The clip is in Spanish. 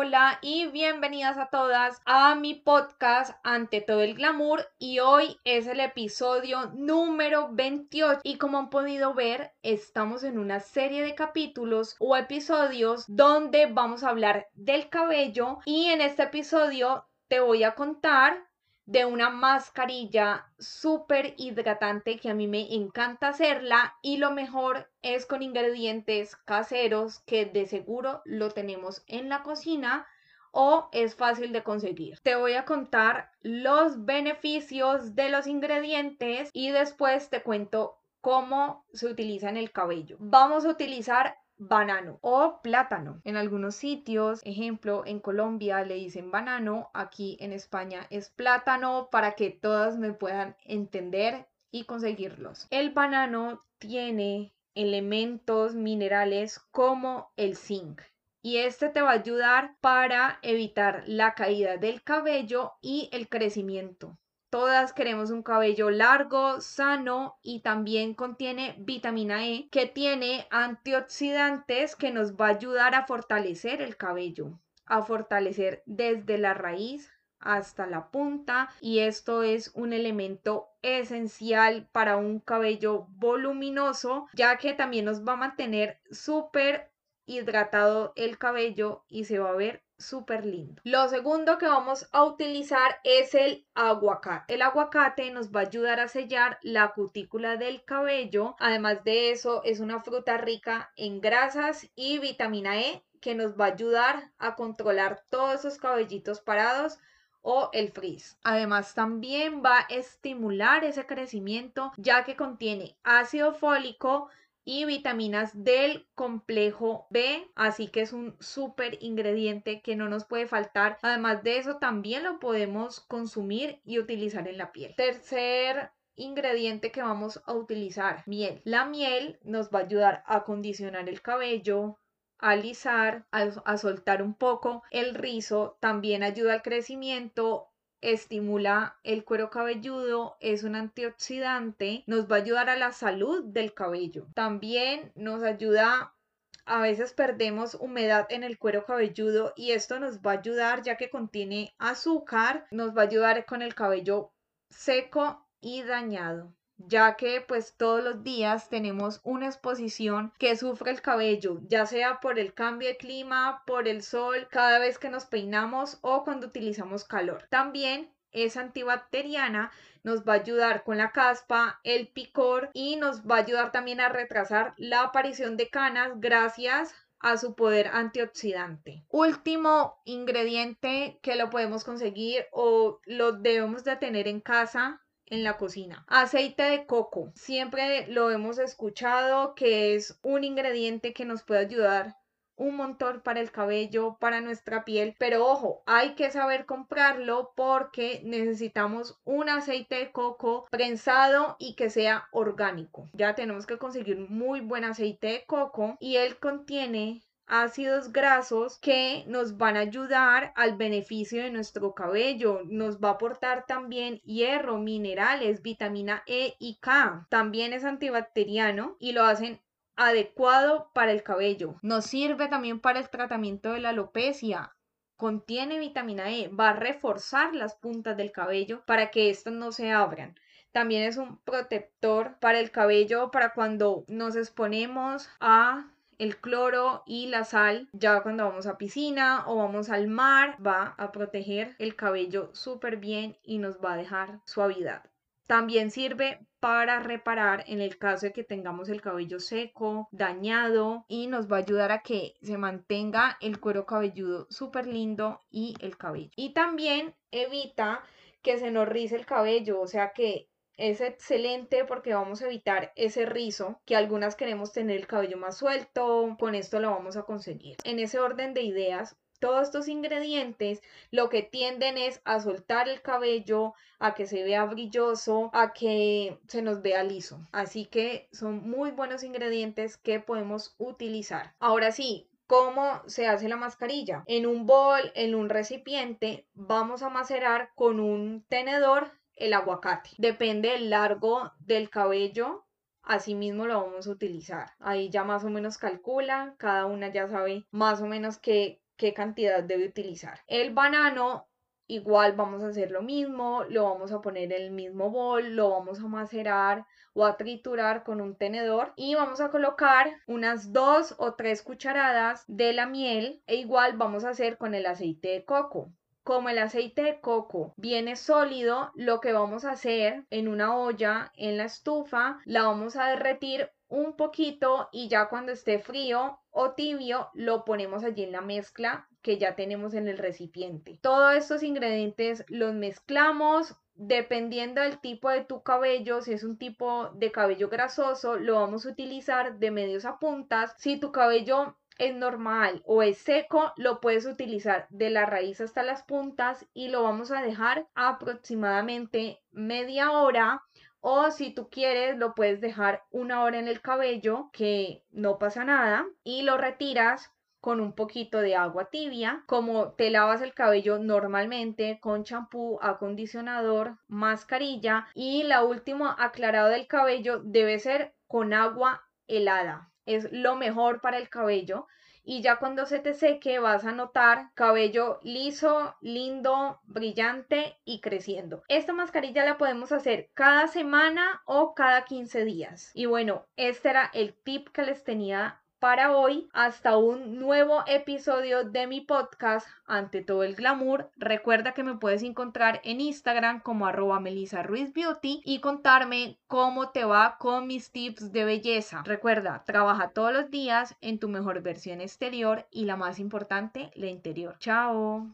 Hola y bienvenidas a todas a mi podcast Ante todo el glamour y hoy es el episodio número 28 y como han podido ver estamos en una serie de capítulos o episodios donde vamos a hablar del cabello y en este episodio te voy a contar de una mascarilla súper hidratante que a mí me encanta hacerla y lo mejor es con ingredientes caseros que de seguro lo tenemos en la cocina o es fácil de conseguir. Te voy a contar los beneficios de los ingredientes y después te cuento cómo se utiliza en el cabello. Vamos a utilizar banano o plátano. En algunos sitios, ejemplo, en Colombia le dicen banano, aquí en España es plátano para que todas me puedan entender y conseguirlos. El banano tiene elementos minerales como el zinc y este te va a ayudar para evitar la caída del cabello y el crecimiento. Todas queremos un cabello largo, sano y también contiene vitamina E que tiene antioxidantes que nos va a ayudar a fortalecer el cabello, a fortalecer desde la raíz hasta la punta. Y esto es un elemento esencial para un cabello voluminoso ya que también nos va a mantener súper hidratado el cabello y se va a ver súper lindo. Lo segundo que vamos a utilizar es el aguacate. El aguacate nos va a ayudar a sellar la cutícula del cabello. Además de eso, es una fruta rica en grasas y vitamina E que nos va a ayudar a controlar todos esos cabellitos parados o el frizz. Además también va a estimular ese crecimiento ya que contiene ácido fólico, y vitaminas del complejo B, así que es un súper ingrediente que no nos puede faltar. Además de eso, también lo podemos consumir y utilizar en la piel. Tercer ingrediente que vamos a utilizar, miel. La miel nos va a ayudar a acondicionar el cabello, a alisar, a soltar un poco el rizo, también ayuda al crecimiento estimula el cuero cabelludo, es un antioxidante, nos va a ayudar a la salud del cabello. También nos ayuda a veces perdemos humedad en el cuero cabelludo y esto nos va a ayudar ya que contiene azúcar, nos va a ayudar con el cabello seco y dañado ya que pues todos los días tenemos una exposición que sufre el cabello, ya sea por el cambio de clima, por el sol, cada vez que nos peinamos o cuando utilizamos calor. También es antibacteriana, nos va a ayudar con la caspa, el picor y nos va a ayudar también a retrasar la aparición de canas gracias a su poder antioxidante. Último ingrediente que lo podemos conseguir o lo debemos de tener en casa en la cocina. Aceite de coco. Siempre lo hemos escuchado que es un ingrediente que nos puede ayudar un montón para el cabello, para nuestra piel, pero ojo, hay que saber comprarlo porque necesitamos un aceite de coco prensado y que sea orgánico. Ya tenemos que conseguir muy buen aceite de coco y él contiene ácidos grasos que nos van a ayudar al beneficio de nuestro cabello. Nos va a aportar también hierro, minerales, vitamina E y K. También es antibacteriano y lo hacen adecuado para el cabello. Nos sirve también para el tratamiento de la alopecia. Contiene vitamina E, va a reforzar las puntas del cabello para que éstas no se abran. También es un protector para el cabello para cuando nos exponemos a el cloro y la sal ya cuando vamos a piscina o vamos al mar va a proteger el cabello súper bien y nos va a dejar suavidad. También sirve para reparar en el caso de que tengamos el cabello seco, dañado y nos va a ayudar a que se mantenga el cuero cabelludo súper lindo y el cabello. Y también evita que se nos rice el cabello, o sea que es excelente porque vamos a evitar ese rizo que algunas queremos tener el cabello más suelto, con esto lo vamos a conseguir. En ese orden de ideas, Todos estos ingredientes lo que tienden es a soltar el cabello, a que se vea brilloso, a que se nos vea liso. Así que son muy buenos ingredientes que podemos utilizar. Ahora sí, ¿Cómo se hace la mascarilla? En un bol, en un recipiente, vamos a macerar con un tenedor el aguacate. Depende del largo del cabello, así mismo lo vamos a utilizar. Ahí ya más o menos calcula, cada una ya sabe más o menos qué, qué cantidad debe utilizar. El banano Igual vamos a hacer lo mismo, lo vamos a poner en el mismo bol, lo vamos a macerar o a triturar con un tenedor y vamos a colocar unas dos o tres cucharadas de la miel e igual vamos a hacer con el aceite de coco. Como el aceite de coco viene sólido, lo que vamos a hacer en una olla, en la estufa, la vamos a derretir un poquito y ya cuando esté frío o tibio lo ponemos allí en la mezcla que ya tenemos en el recipiente. Todos estos ingredientes los mezclamos dependiendo del tipo de tu cabello, si es un tipo de cabello grasoso, lo vamos a utilizar de medios a puntas. Si tu cabello es normal o es seco, lo puedes utilizar de la raíz hasta las puntas y lo vamos a dejar aproximadamente media hora o si tú quieres lo puedes dejar una hora en el cabello que no pasa nada y lo retiras con un poquito de agua tibia, como te lavas el cabello normalmente con champú, acondicionador, mascarilla y la última aclarado del cabello debe ser con agua helada. Es lo mejor para el cabello y ya cuando se te seque vas a notar cabello liso, lindo, brillante y creciendo. Esta mascarilla la podemos hacer cada semana o cada 15 días. Y bueno, este era el tip que les tenía para hoy hasta un nuevo episodio de mi podcast Ante todo el glamour. Recuerda que me puedes encontrar en Instagram como arroba Melissa Ruiz Beauty y contarme cómo te va con mis tips de belleza. Recuerda, trabaja todos los días en tu mejor versión exterior y la más importante, la interior. Chao.